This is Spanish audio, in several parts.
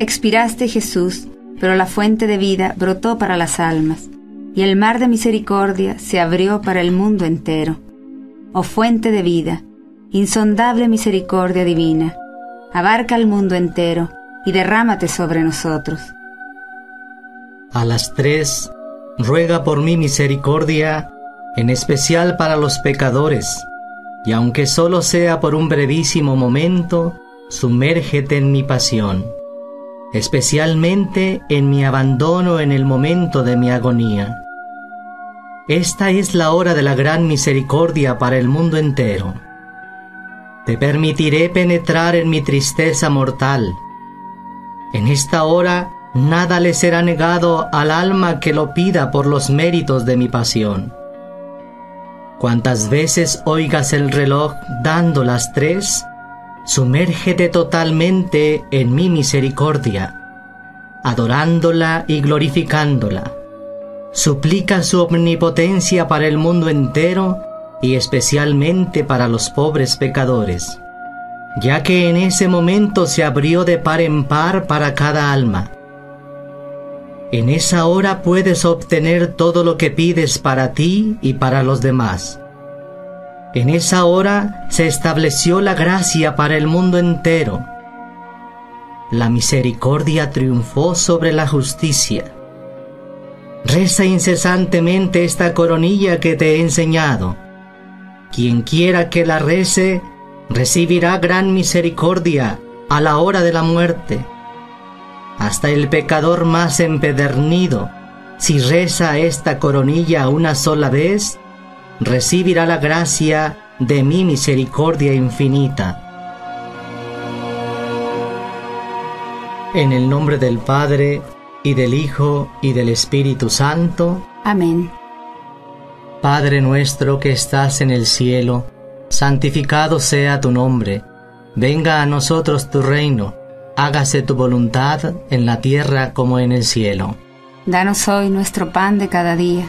Expiraste Jesús, pero la fuente de vida brotó para las almas, y el mar de misericordia se abrió para el mundo entero. Oh fuente de vida, insondable misericordia divina, abarca el mundo entero y derrámate sobre nosotros. A las tres, ruega por mí misericordia, en especial para los pecadores, y aunque solo sea por un brevísimo momento, sumérgete en mi pasión especialmente en mi abandono en el momento de mi agonía. Esta es la hora de la gran misericordia para el mundo entero. Te permitiré penetrar en mi tristeza mortal. En esta hora nada le será negado al alma que lo pida por los méritos de mi pasión. Cuantas veces oigas el reloj dando las tres, Sumérgete totalmente en mi misericordia, adorándola y glorificándola. Suplica su omnipotencia para el mundo entero y especialmente para los pobres pecadores, ya que en ese momento se abrió de par en par para cada alma. En esa hora puedes obtener todo lo que pides para ti y para los demás en esa hora se estableció la gracia para el mundo entero. La misericordia triunfó sobre la justicia. Reza incesantemente esta coronilla que te he enseñado. Quien quiera que la rece, recibirá gran misericordia a la hora de la muerte. Hasta el pecador más empedernido, si reza esta coronilla una sola vez, recibirá la gracia de mi misericordia infinita. En el nombre del Padre, y del Hijo, y del Espíritu Santo. Amén. Padre nuestro que estás en el cielo, santificado sea tu nombre. Venga a nosotros tu reino. Hágase tu voluntad en la tierra como en el cielo. Danos hoy nuestro pan de cada día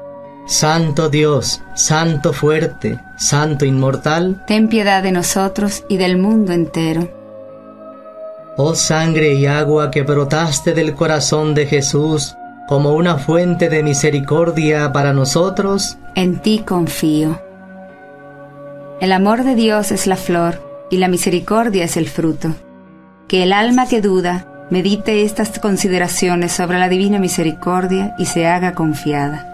Santo Dios, Santo fuerte, Santo inmortal, ten piedad de nosotros y del mundo entero. Oh sangre y agua que brotaste del corazón de Jesús como una fuente de misericordia para nosotros, en ti confío. El amor de Dios es la flor y la misericordia es el fruto. Que el alma que duda medite estas consideraciones sobre la divina misericordia y se haga confiada.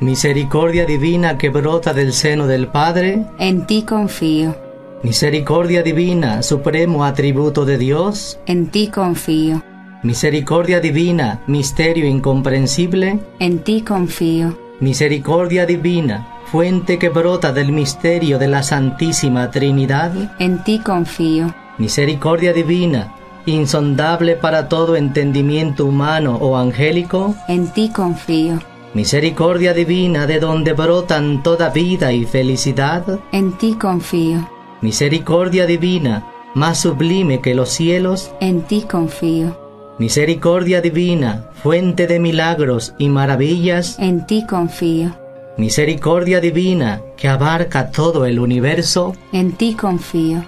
Misericordia divina que brota del seno del Padre, En ti confío, misericordia divina, supremo atributo de Dios, en ti confío, misericordia divina, misterio incomprensible, en ti confío, misericordia divina, fuente que brota del misterio de la Santísima Trinidad, en ti confío, misericordia divina, insondable para todo entendimiento humano o angélico, en ti confío, misericordia divina de donde brotan toda vida y felicidad, en ti confío, misericordia divina, más sublime que los cielos, en ti confío, misericordia divina, fuente de milagros y maravillas, en ti confío, misericordia divina que abarca todo el universo, en ti confío,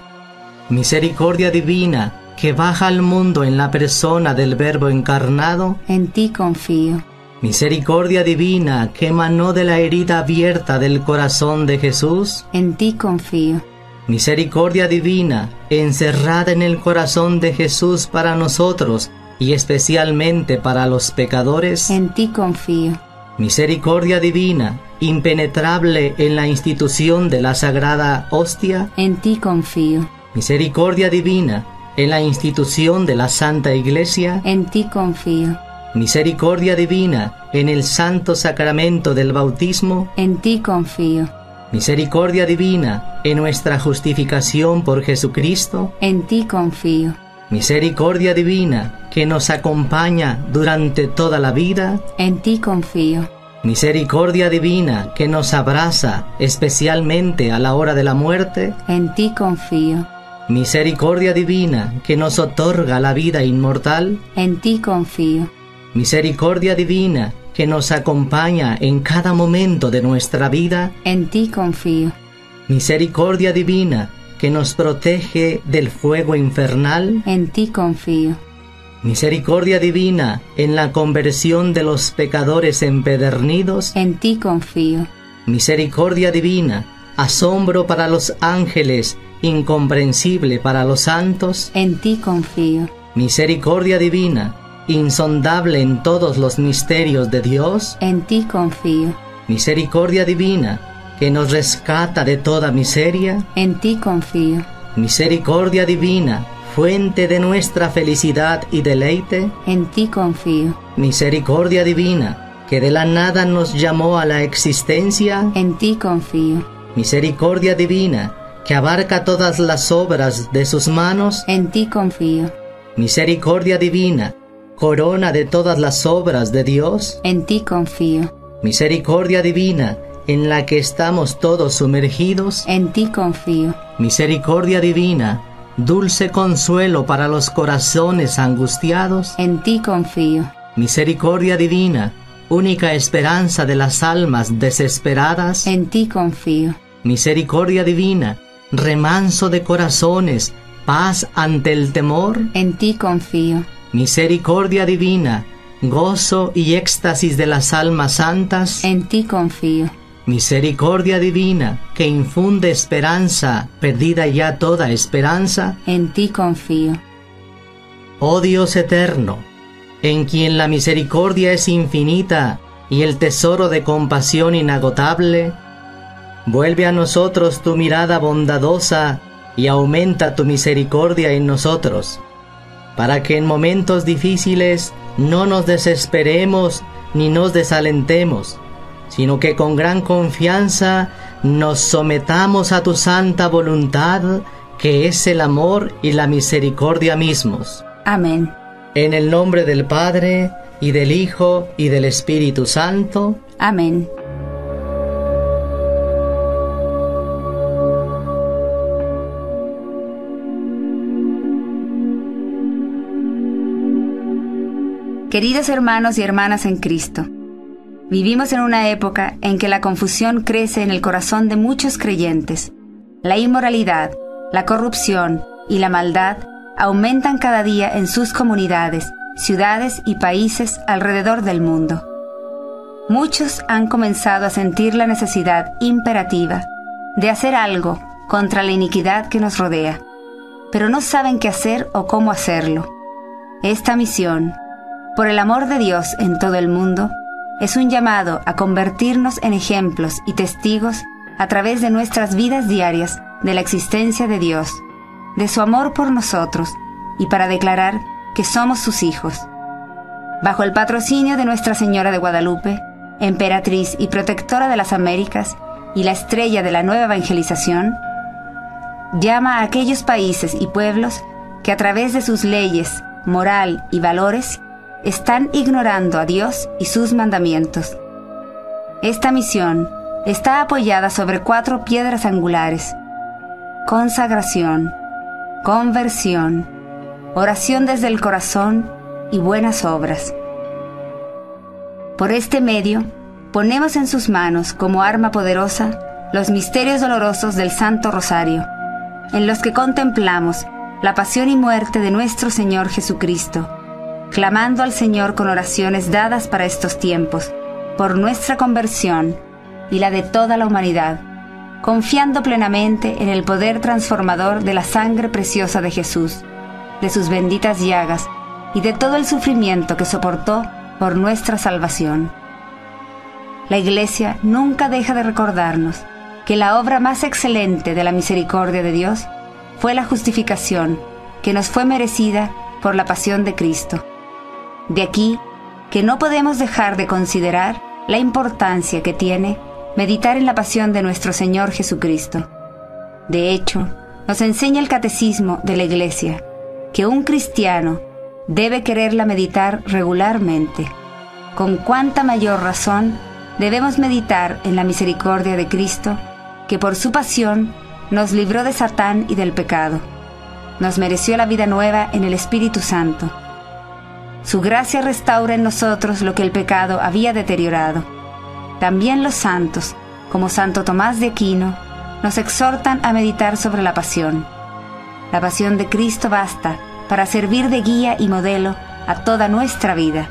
misericordia divina que baja al mundo en la persona del Verbo encarnado, en ti confío, misericordia divina que emanó de la herida abierta del corazón de Jesús, en ti confío, misericordia divina encerrada en el corazón de Jesús para nosotros y especialmente para los pecadores, en ti confío, misericordia divina impenetrable en la institución de la sagrada hostia, en ti confío, misericordia divina en la institución de la Santa Iglesia, en ti confío, misericordia divina en el santo sacramento del bautismo, en ti confío, misericordia divina en nuestra justificación por Jesucristo, en ti confío, misericordia divina que nos acompaña durante toda la vida, en ti confío, misericordia divina que nos abraza especialmente a la hora de la muerte, en ti confío, misericordia divina que nos otorga la vida inmortal, en ti confío, misericordia divina que nos acompaña en cada momento de nuestra vida, en ti confío, misericordia divina que nos protege del fuego infernal, en ti confío, misericordia divina en la conversión de los pecadores empedernidos, en ti confío, misericordia divina, asombro para los ángeles, incomprensible para los santos, en ti confío, misericordia divina, insondable en todos los misterios de Dios, en ti confío, misericordia divina, que nos rescata de toda miseria, en ti confío, misericordia divina, fuente de nuestra felicidad y deleite, en ti confío, misericordia divina, que de la nada nos llamó a la existencia, en ti confío, misericordia divina, que abarca todas las obras de sus manos, en ti confío, misericordia divina, corona de todas las obras de Dios, en ti confío, misericordia divina, en la que estamos todos sumergidos, en ti confío, misericordia divina, dulce consuelo para los corazones angustiados, en ti confío, misericordia divina, única esperanza de las almas desesperadas, en ti confío, misericordia divina, remanso de corazones, paz ante el temor, en ti confío, misericordia divina, gozo y éxtasis de las almas santas, en ti confío, misericordia divina que infunde esperanza, perdida ya toda esperanza, en ti confío, oh Dios eterno, en quien la misericordia es infinita y el tesoro de compasión inagotable, vuelve a nosotros tu mirada bondadosa y aumenta tu misericordia en nosotros, para que en momentos difíciles no nos desesperemos ni nos desalentemos, sino que con gran confianza nos sometamos a tu santa voluntad, que es el amor y la misericordia mismos. amén, En el nombre del Padre, y del Hijo, y del Espíritu Santo. amén. Queridos hermanos y hermanas en Cristo, vivimos en una época en que la confusión crece en el corazón de muchos creyentes. La inmoralidad, la corrupción y la maldad aumentan cada día en sus comunidades, ciudades y países alrededor del mundo. Muchos han comenzado a sentir la necesidad imperativa de hacer algo contra la iniquidad que nos rodea, pero no saben qué hacer o cómo hacerlo. Esta misión, por el amor de Dios en todo el mundo, es un llamado a convertirnos en ejemplos y testigos a través de nuestras vidas diarias de la existencia de Dios, de su amor por nosotros y para declarar que somos sus hijos. Bajo el patrocinio de Nuestra Señora de Guadalupe, emperatriz y protectora de las Américas y la estrella de la nueva evangelización, llama a aquellos países y pueblos que a través de sus leyes, moral y valores están ignorando a Dios y sus mandamientos. Esta misión está apoyada sobre cuatro piedras angulares. Consagración, conversión, oración desde el corazón y buenas obras. Por este medio, ponemos en sus manos como arma poderosa los misterios dolorosos del Santo Rosario, en los que contemplamos la pasión y muerte de nuestro Señor Jesucristo clamando al Señor con oraciones dadas para estos tiempos, por nuestra conversión y la de toda la humanidad, confiando plenamente en el poder transformador de la sangre preciosa de Jesús, de sus benditas llagas y de todo el sufrimiento que soportó por nuestra salvación. La Iglesia nunca deja de recordarnos que la obra más excelente de la misericordia de Dios fue la justificación que nos fue merecida por la pasión de Cristo de aquí que no podemos dejar de considerar la importancia que tiene meditar en la pasión de nuestro Señor Jesucristo. De hecho, nos enseña el catecismo de la Iglesia que un cristiano debe quererla meditar regularmente. Con cuánta mayor razón debemos meditar en la misericordia de Cristo, que por su pasión nos libró de Satán y del pecado. Nos mereció la vida nueva en el Espíritu Santo su gracia restaura en nosotros lo que el pecado había deteriorado. También los santos, como Santo Tomás de Aquino, nos exhortan a meditar sobre la pasión. La pasión de Cristo basta para servir de guía y modelo a toda nuestra vida.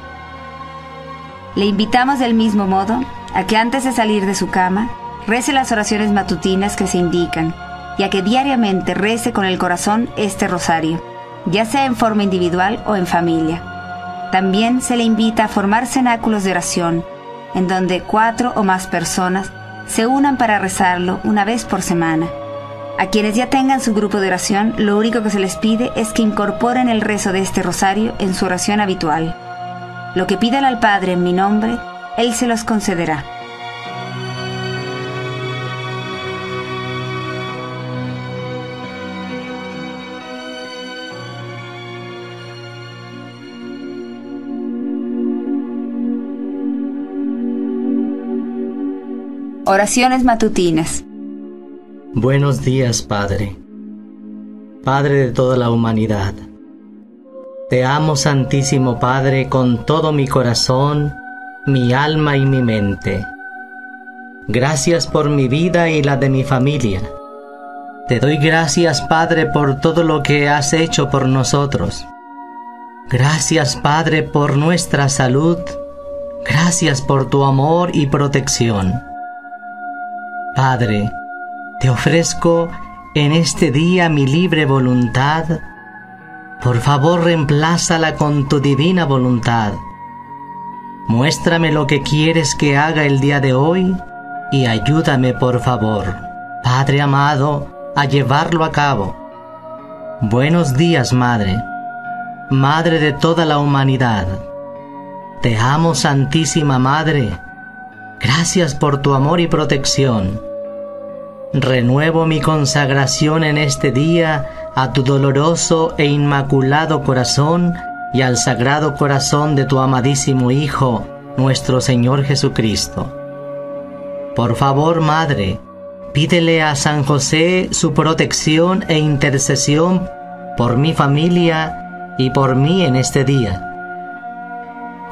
Le invitamos del mismo modo a que antes de salir de su cama, rece las oraciones matutinas que se indican y a que diariamente rece con el corazón este rosario, ya sea en forma individual o en familia. También se le invita a formar cenáculos de oración, en donde cuatro o más personas se unan para rezarlo una vez por semana. A quienes ya tengan su grupo de oración, lo único que se les pide es que incorporen el rezo de este rosario en su oración habitual. Lo que pidan al Padre en mi nombre, Él se los concederá. Oraciones matutinas. Buenos días, Padre. Padre de toda la humanidad. Te amo, Santísimo Padre, con todo mi corazón, mi alma y mi mente. Gracias por mi vida y la de mi familia. Te doy gracias, Padre, por todo lo que has hecho por nosotros. Gracias, Padre, por nuestra salud. Gracias por tu amor y protección. Padre, te ofrezco en este día mi libre voluntad. Por favor, reemplázala con tu divina voluntad. Muéstrame lo que quieres que haga el día de hoy y ayúdame, por favor, Padre amado, a llevarlo a cabo. Buenos días, Madre, Madre de toda la humanidad. Te amo, Santísima Madre. Gracias por tu amor y protección. Renuevo mi consagración en este día a tu doloroso e inmaculado corazón y al sagrado corazón de tu amadísimo Hijo, nuestro Señor Jesucristo. Por favor, Madre, pídele a San José su protección e intercesión por mi familia y por mí en este día.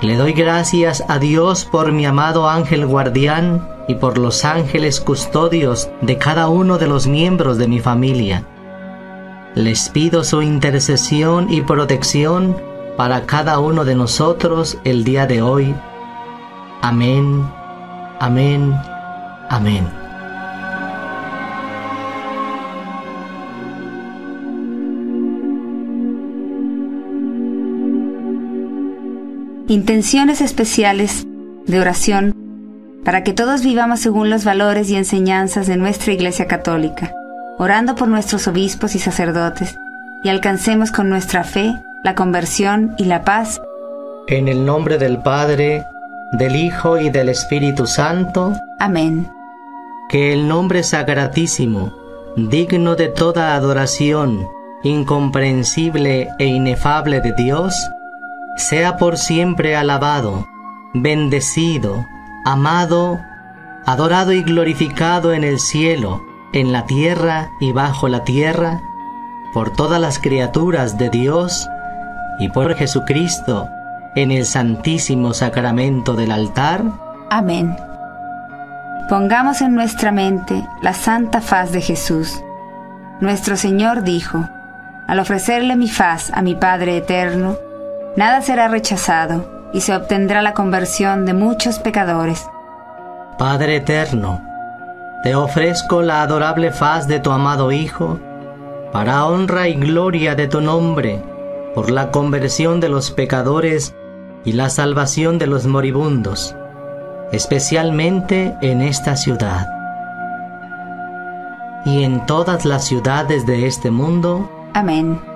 Le doy gracias a Dios por mi amado ángel guardián y por los ángeles custodios de cada uno de los miembros de mi familia. Les pido su intercesión y protección para cada uno de nosotros el día de hoy. Amén, amén, amén. Intenciones especiales de oración para que todos vivamos según los valores y enseñanzas de nuestra Iglesia Católica, orando por nuestros obispos y sacerdotes, y alcancemos con nuestra fe la conversión y la paz. En el nombre del Padre, del Hijo y del Espíritu Santo. Amén. Que el nombre sacratísimo, digno de toda adoración, incomprensible e inefable de Dios, sea por siempre alabado, bendecido, amado, adorado y glorificado en el cielo, en la tierra y bajo la tierra, por todas las criaturas de Dios y por Jesucristo en el santísimo sacramento del altar. Amén. Pongamos en nuestra mente la santa faz de Jesús. Nuestro Señor dijo, al ofrecerle mi faz a mi Padre eterno, nada será rechazado y se obtendrá la conversión de muchos pecadores. Padre eterno, te ofrezco la adorable faz de tu amado Hijo, para honra y gloria de tu nombre, por la conversión de los pecadores y la salvación de los moribundos, especialmente en esta ciudad. Y en todas las ciudades de este mundo. Amén.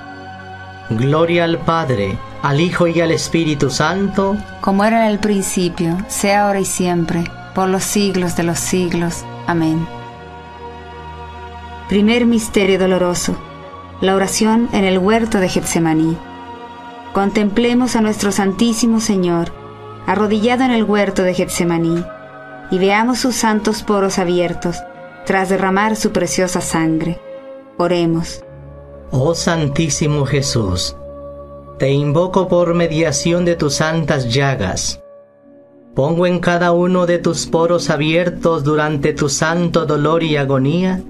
Gloria al Padre, al Hijo y al Espíritu Santo, como era en el principio, sea ahora y siempre, por los siglos de los siglos. Amén. Primer Misterio Doloroso. La oración en el huerto de Getsemaní. Contemplemos a nuestro Santísimo Señor, arrodillado en el huerto de Getsemaní, y veamos sus santos poros abiertos, tras derramar su preciosa sangre. Oremos. Oh Santísimo Jesús, te invoco por mediación de tus santas llagas. Pongo en cada uno de tus poros abiertos durante tu santo dolor y agonía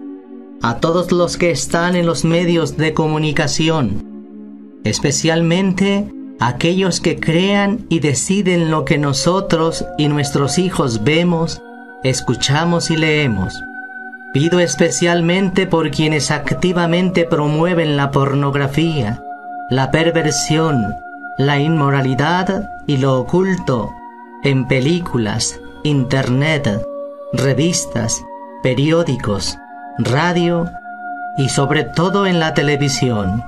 a todos los que están en los medios de comunicación, especialmente aquellos que crean y deciden lo que nosotros y nuestros hijos vemos, escuchamos y leemos. Pido especialmente por quienes activamente promueven la pornografía, la perversión, la inmoralidad y lo oculto en películas, internet, revistas, periódicos, radio y sobre todo en la televisión.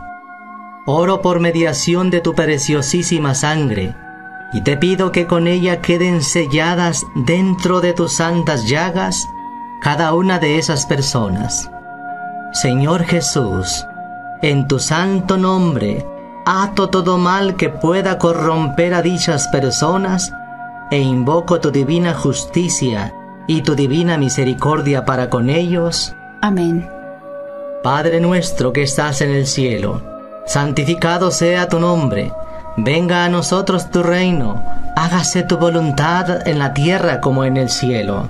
Oro por mediación de tu preciosísima sangre y te pido que con ella queden selladas dentro de tus santas llagas cada una de esas personas. Señor Jesús, en tu santo nombre, ato todo mal que pueda corromper a dichas personas e invoco tu divina justicia y tu divina misericordia para con ellos. Amén. Padre nuestro que estás en el cielo, santificado sea tu nombre, venga a nosotros tu reino, hágase tu voluntad en la tierra como en el cielo.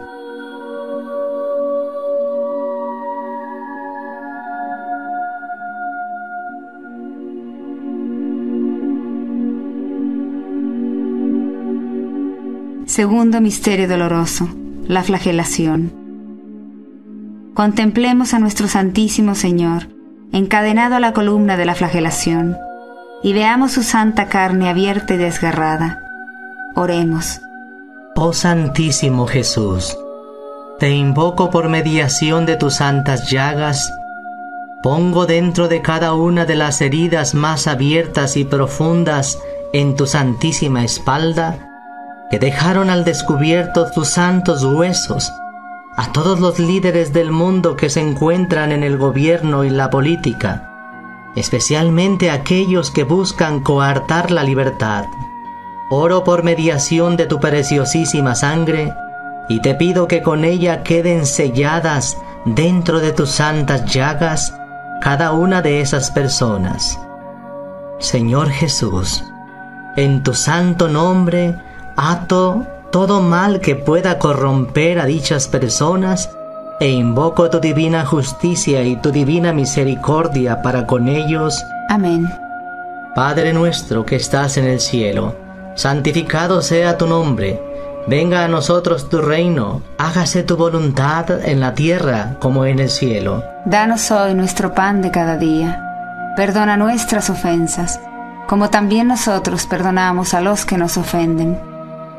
Segundo misterio doloroso, la flagelación. Contemplemos a nuestro Santísimo Señor, encadenado a la columna de la flagelación, y veamos su santa carne abierta y desgarrada. Oremos. Oh Santísimo Jesús, te invoco por mediación de tus santas llagas, pongo dentro de cada una de las heridas más abiertas y profundas en tu santísima espalda, que dejaron al descubierto tus santos huesos, a todos los líderes del mundo que se encuentran en el gobierno y la política, especialmente aquellos que buscan coartar la libertad. Oro por mediación de tu preciosísima sangre, y te pido que con ella queden selladas dentro de tus santas llagas cada una de esas personas. Señor Jesús, en tu santo nombre, ato todo mal que pueda corromper a dichas personas e invoco tu divina justicia y tu divina misericordia para con ellos. Amén. Padre nuestro que estás en el cielo, santificado sea tu nombre. Venga a nosotros tu reino, hágase tu voluntad en la tierra como en el cielo. Danos hoy nuestro pan de cada día. Perdona nuestras ofensas, como también nosotros perdonamos a los que nos ofenden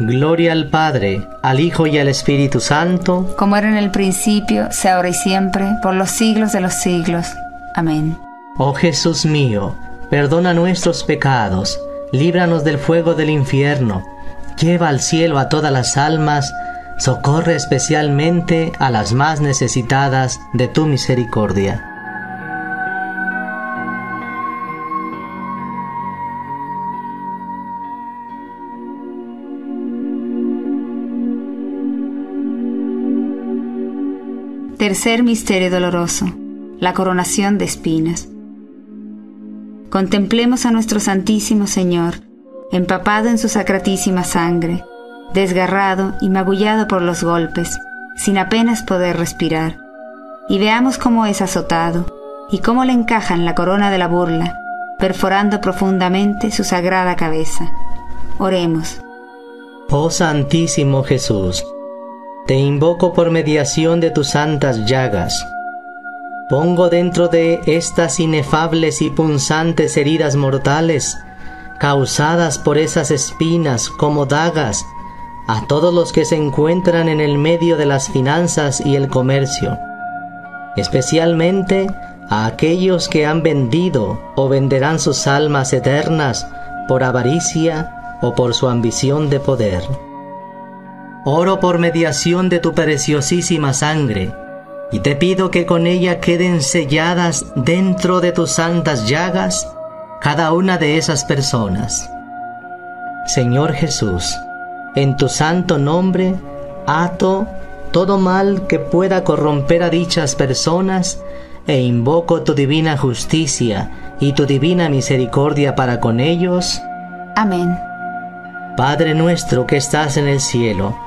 Gloria al Padre, al Hijo y al Espíritu Santo, como era en el principio, sea ahora y siempre, por los siglos de los siglos. Amén. Oh Jesús mío, perdona nuestros pecados, líbranos del fuego del infierno, lleva al cielo a todas las almas, socorre especialmente a las más necesitadas de tu misericordia. Tercer misterio doloroso, la coronación de espinas. Contemplemos a nuestro Santísimo Señor, empapado en su sacratísima sangre, desgarrado y magullado por los golpes, sin apenas poder respirar, y veamos cómo es azotado y cómo le encajan la corona de la burla, perforando profundamente su sagrada cabeza. Oremos. Oh Santísimo Jesús, te invoco por mediación de tus santas llagas. Pongo dentro de estas inefables y punzantes heridas mortales, causadas por esas espinas como dagas, a todos los que se encuentran en el medio de las finanzas y el comercio, especialmente a aquellos que han vendido o venderán sus almas eternas por avaricia o por su ambición de poder. Oro por mediación de tu preciosísima sangre, y te pido que con ella queden selladas dentro de tus santas llagas cada una de esas personas. Señor Jesús, en tu santo nombre ato todo mal que pueda corromper a dichas personas e invoco tu divina justicia y tu divina misericordia para con ellos. Amén. Padre nuestro que estás en el cielo,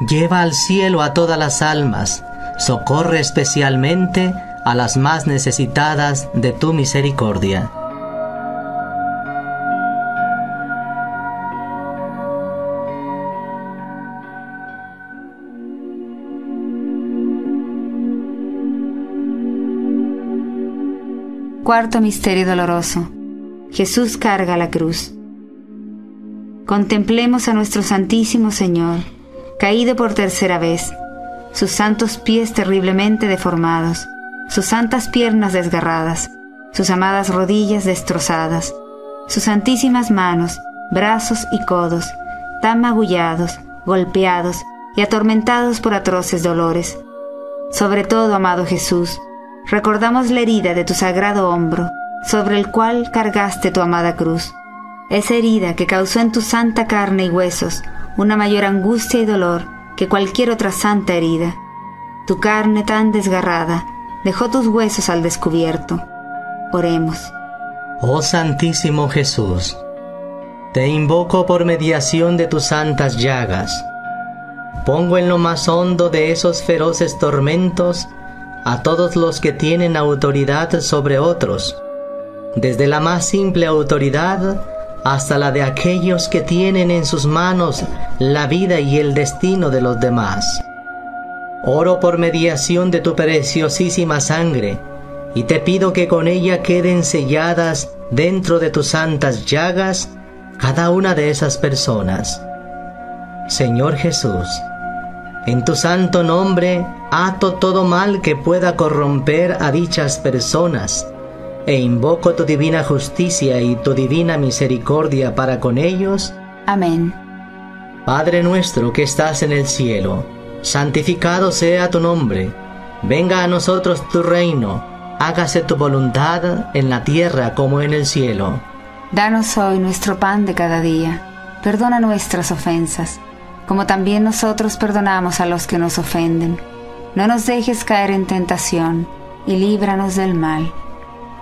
lleva al cielo a todas las almas, socorre especialmente a las más necesitadas de tu misericordia. Cuarto Misterio Doloroso. Jesús carga la cruz. Contemplemos a nuestro Santísimo Señor, caído por tercera vez, sus santos pies terriblemente deformados, sus santas piernas desgarradas, sus amadas rodillas destrozadas, sus santísimas manos, brazos y codos, tan magullados, golpeados y atormentados por atroces dolores. Sobre todo, amado Jesús, recordamos la herida de tu sagrado hombro, sobre el cual cargaste tu amada cruz. Esa herida que causó en tu santa carne y huesos una mayor angustia y dolor que cualquier otra santa herida. Tu carne tan desgarrada dejó tus huesos al descubierto. Oremos. Oh Santísimo Jesús, te invoco por mediación de tus santas llagas. Pongo en lo más hondo de esos feroces tormentos a todos los que tienen autoridad sobre otros, desde la más simple autoridad hasta la de aquellos que tienen en sus manos la vida y el destino de los demás. Oro por mediación de tu preciosísima sangre, y te pido que con ella queden selladas dentro de tus santas llagas cada una de esas personas. Señor Jesús, en tu santo nombre ato todo mal que pueda corromper a dichas personas, e invoco tu divina justicia y tu divina misericordia para con ellos. Amén. Padre nuestro que estás en el cielo, santificado sea tu nombre, venga a nosotros tu reino, hágase tu voluntad en la tierra como en el cielo. Danos hoy nuestro pan de cada día, perdona nuestras ofensas como también nosotros perdonamos a los que nos ofenden. No nos dejes caer en tentación, y líbranos del mal.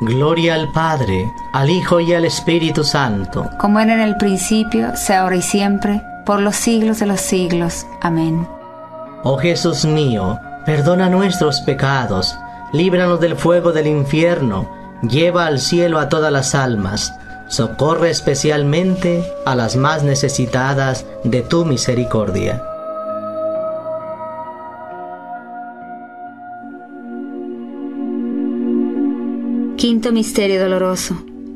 Gloria al Padre, al Hijo y al Espíritu Santo. Como era en el principio, sea ahora y siempre, por los siglos de los siglos. Amén. Oh Jesús mío, perdona nuestros pecados, líbranos del fuego del infierno, lleva al cielo a todas las almas, socorre especialmente a las más necesitadas de tu misericordia. Quinto Misterio Doloroso